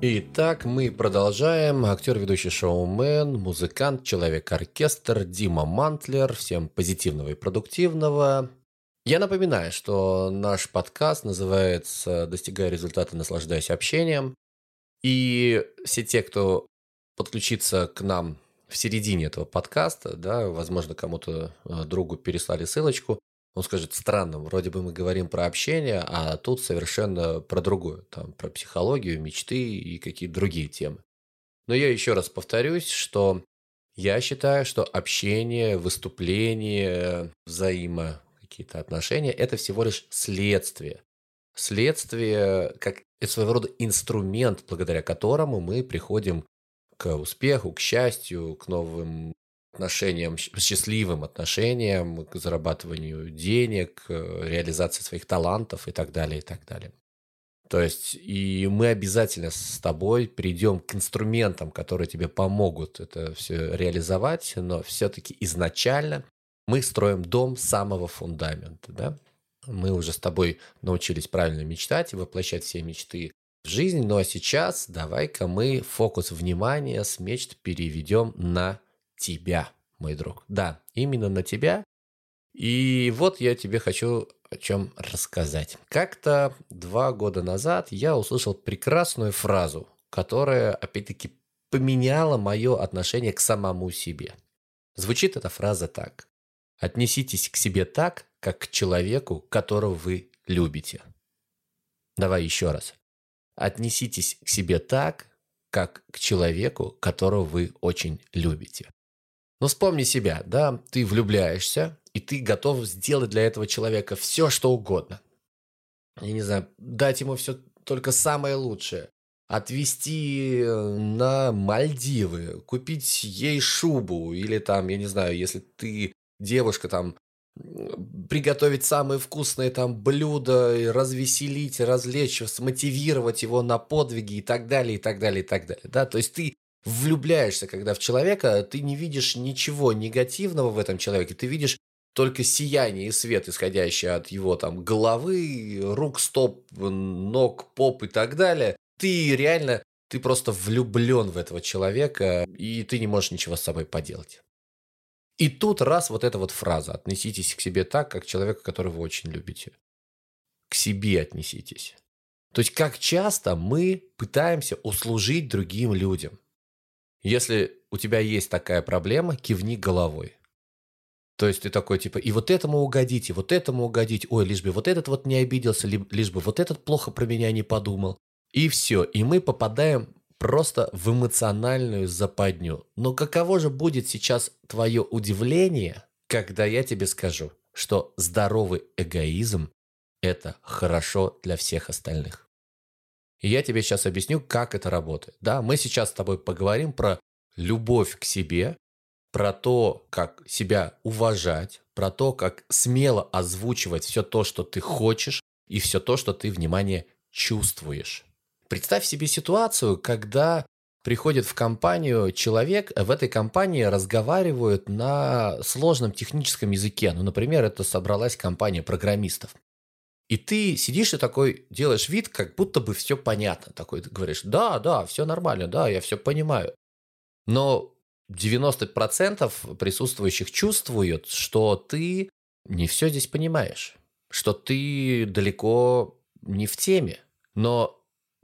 Итак, мы продолжаем. Актер, ведущий шоумен, музыкант, человек-оркестр Дима Мантлер. Всем позитивного и продуктивного. Я напоминаю, что наш подкаст называется «Достигая результата, наслаждаясь общением». И все те, кто подключится к нам в середине этого подкаста, да, возможно, кому-то э, другу переслали ссылочку, он скажет, странно, вроде бы мы говорим про общение, а тут совершенно про другое, там, про психологию, мечты и какие-то другие темы. Но я еще раз повторюсь, что я считаю, что общение, выступление, взаимо какие-то отношения – это всего лишь следствие. Следствие, как своего рода инструмент, благодаря которому мы приходим к успеху, к счастью, к новым отношениям, счастливым отношениям, к зарабатыванию денег, к реализации своих талантов и так далее, и так далее. То есть, и мы обязательно с тобой придем к инструментам, которые тебе помогут это все реализовать, но все-таки изначально мы строим дом с самого фундамента, да? Мы уже с тобой научились правильно мечтать и воплощать все мечты в жизнь, ну а сейчас давай-ка мы фокус внимания с мечт переведем на тебя, мой друг. Да, именно на тебя. И вот я тебе хочу о чем рассказать. Как-то два года назад я услышал прекрасную фразу, которая, опять-таки, поменяла мое отношение к самому себе. Звучит эта фраза так. Отнеситесь к себе так, как к человеку, которого вы любите. Давай еще раз. Отнеситесь к себе так, как к человеку, которого вы очень любите. Но вспомни себя, да, ты влюбляешься, и ты готов сделать для этого человека все, что угодно. Я не знаю, дать ему все только самое лучшее. Отвезти э, на Мальдивы, купить ей шубу, или там, я не знаю, если ты девушка, там, приготовить самые вкусные там блюда, развеселить, развлечь, смотивировать его на подвиги и так далее, и так далее, и так далее. Да? То есть ты влюбляешься, когда в человека ты не видишь ничего негативного в этом человеке, ты видишь только сияние и свет, исходящий от его там головы, рук, стоп, ног, поп и так далее. Ты реально, ты просто влюблен в этого человека, и ты не можешь ничего с собой поделать. И тут раз вот эта вот фраза «относитесь к себе так, как человека, которого вы очень любите». К себе отнеситесь. То есть как часто мы пытаемся услужить другим людям – если у тебя есть такая проблема, кивни головой. То есть ты такой, типа, и вот этому угодить, и вот этому угодить, ой, лишь бы вот этот вот не обиделся, лишь бы вот этот плохо про меня не подумал. И все, и мы попадаем просто в эмоциональную западню. Но каково же будет сейчас твое удивление, когда я тебе скажу, что здоровый эгоизм – это хорошо для всех остальных. И я тебе сейчас объясню, как это работает. Да, мы сейчас с тобой поговорим про любовь к себе, про то, как себя уважать, про то, как смело озвучивать все то, что ты хочешь, и все то, что ты, внимание, чувствуешь. Представь себе ситуацию, когда приходит в компанию человек, в этой компании разговаривают на сложном техническом языке. Ну, например, это собралась компания программистов. И ты сидишь и такой делаешь вид, как будто бы все понятно. Такой ты говоришь, да, да, все нормально, да, я все понимаю. Но 90% присутствующих чувствуют, что ты не все здесь понимаешь, что ты далеко не в теме. Но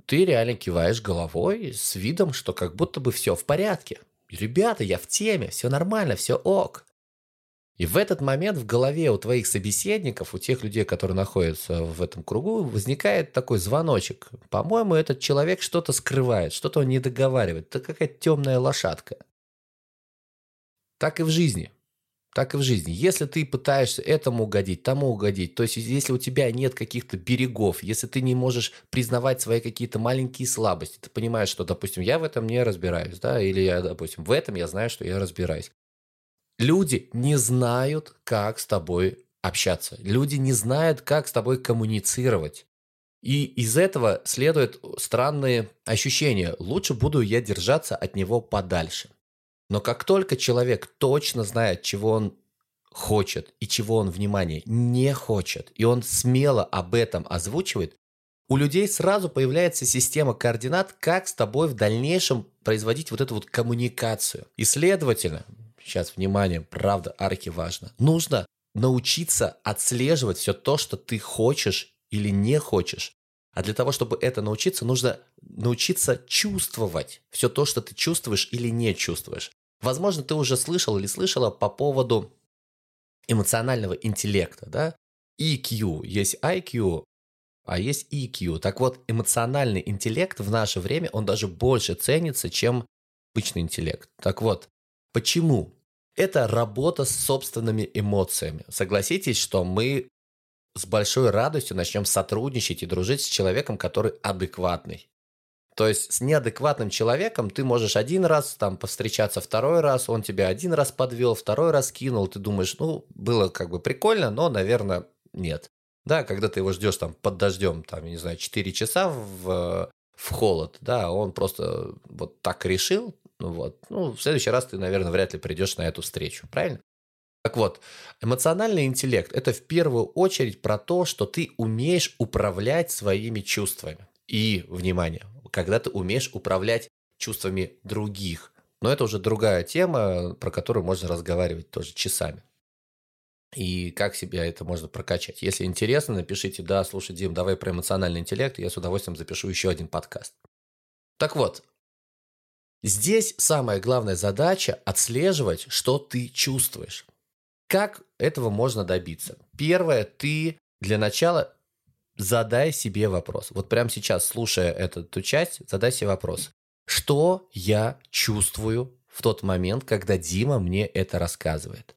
ты реально киваешь головой с видом, что как будто бы все в порядке. Ребята, я в теме, все нормально, все ок. И в этот момент в голове у твоих собеседников, у тех людей, которые находятся в этом кругу, возникает такой звоночек. По-моему, этот человек что-то скрывает, что-то он не договаривает. Это какая-то темная лошадка. Так и в жизни. Так и в жизни. Если ты пытаешься этому угодить, тому угодить, то есть если у тебя нет каких-то берегов, если ты не можешь признавать свои какие-то маленькие слабости, ты понимаешь, что, допустим, я в этом не разбираюсь, да, или я, допустим, в этом я знаю, что я разбираюсь. Люди не знают, как с тобой общаться. Люди не знают, как с тобой коммуницировать. И из этого следуют странные ощущения. Лучше буду я держаться от него подальше. Но как только человек точно знает, чего он хочет и чего он, внимание, не хочет, и он смело об этом озвучивает, у людей сразу появляется система координат, как с тобой в дальнейшем производить вот эту вот коммуникацию. И следовательно, сейчас внимание, правда, арки важно, нужно научиться отслеживать все то, что ты хочешь или не хочешь. А для того, чтобы это научиться, нужно научиться чувствовать все то, что ты чувствуешь или не чувствуешь. Возможно, ты уже слышал или слышала по поводу эмоционального интеллекта, да? EQ, есть IQ, а есть EQ. Так вот, эмоциональный интеллект в наше время, он даже больше ценится, чем обычный интеллект. Так вот, почему? Это работа с собственными эмоциями. Согласитесь, что мы с большой радостью начнем сотрудничать и дружить с человеком, который адекватный. То есть с неадекватным человеком ты можешь один раз там повстречаться, второй раз, он тебя один раз подвел, второй раз кинул, ты думаешь, ну, было как бы прикольно, но, наверное, нет. Да, когда ты его ждешь там под дождем, там, я не знаю, 4 часа в, в холод, да, он просто вот так решил, вот, ну, в следующий раз ты, наверное, вряд ли придешь на эту встречу, правильно? Так вот, эмоциональный интеллект – это в первую очередь про то, что ты умеешь управлять своими чувствами. И, внимание, когда ты умеешь управлять чувствами других. Но это уже другая тема, про которую можно разговаривать тоже часами и как себя это можно прокачать. Если интересно, напишите, да, слушай, Дим, давай про эмоциональный интеллект, я с удовольствием запишу еще один подкаст. Так вот, здесь самая главная задача – отслеживать, что ты чувствуешь. Как этого можно добиться? Первое, ты для начала задай себе вопрос. Вот прямо сейчас, слушая эту, эту часть, задай себе вопрос. Что я чувствую в тот момент, когда Дима мне это рассказывает?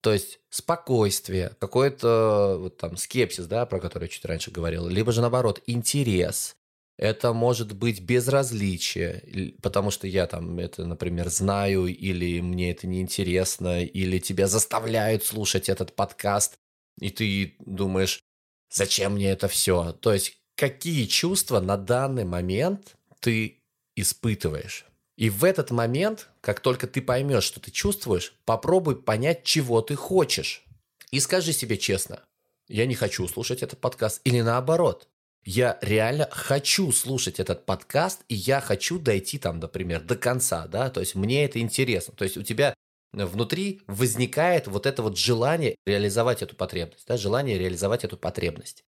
То есть спокойствие, какой-то вот там скепсис, да, про который я чуть раньше говорил, либо же наоборот интерес. Это может быть безразличие, потому что я там это, например, знаю, или мне это неинтересно, или тебя заставляют слушать этот подкаст, и ты думаешь, зачем мне это все? То есть какие чувства на данный момент ты испытываешь? И в этот момент, как только ты поймешь, что ты чувствуешь, попробуй понять, чего ты хочешь. И скажи себе честно, я не хочу слушать этот подкаст. Или наоборот, я реально хочу слушать этот подкаст, и я хочу дойти там, например, до конца, да, то есть мне это интересно. То есть у тебя внутри возникает вот это вот желание реализовать эту потребность, да, желание реализовать эту потребность.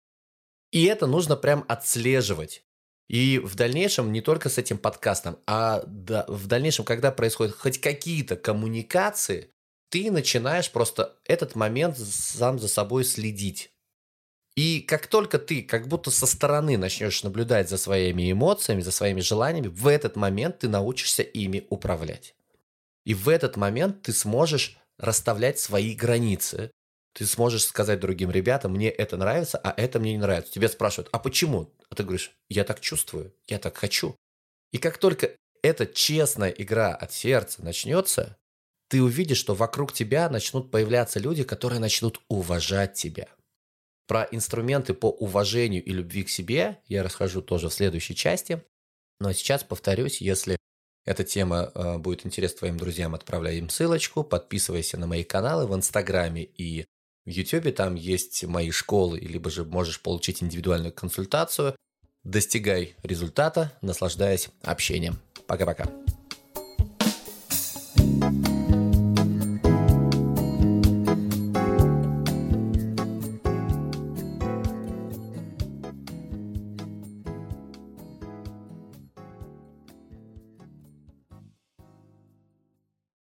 И это нужно прям отслеживать. И в дальнейшем не только с этим подкастом, а да, в дальнейшем, когда происходят хоть какие-то коммуникации, ты начинаешь просто этот момент сам за собой следить. И как только ты как будто со стороны начнешь наблюдать за своими эмоциями, за своими желаниями, в этот момент ты научишься ими управлять. И в этот момент ты сможешь расставлять свои границы, ты сможешь сказать другим ребятам, мне это нравится, а это мне не нравится. Тебя спрашивают, а почему? А ты говоришь, я так чувствую, я так хочу. И как только эта честная игра от сердца начнется, ты увидишь, что вокруг тебя начнут появляться люди, которые начнут уважать тебя. Про инструменты по уважению и любви к себе я расскажу тоже в следующей части. Но сейчас повторюсь, если эта тема э, будет интересна твоим друзьям, отправляй им ссылочку, подписывайся на мои каналы в Инстаграме и в YouTube там есть мои школы, либо же можешь получить индивидуальную консультацию. Достигай результата, наслаждаясь общением. Пока-пока.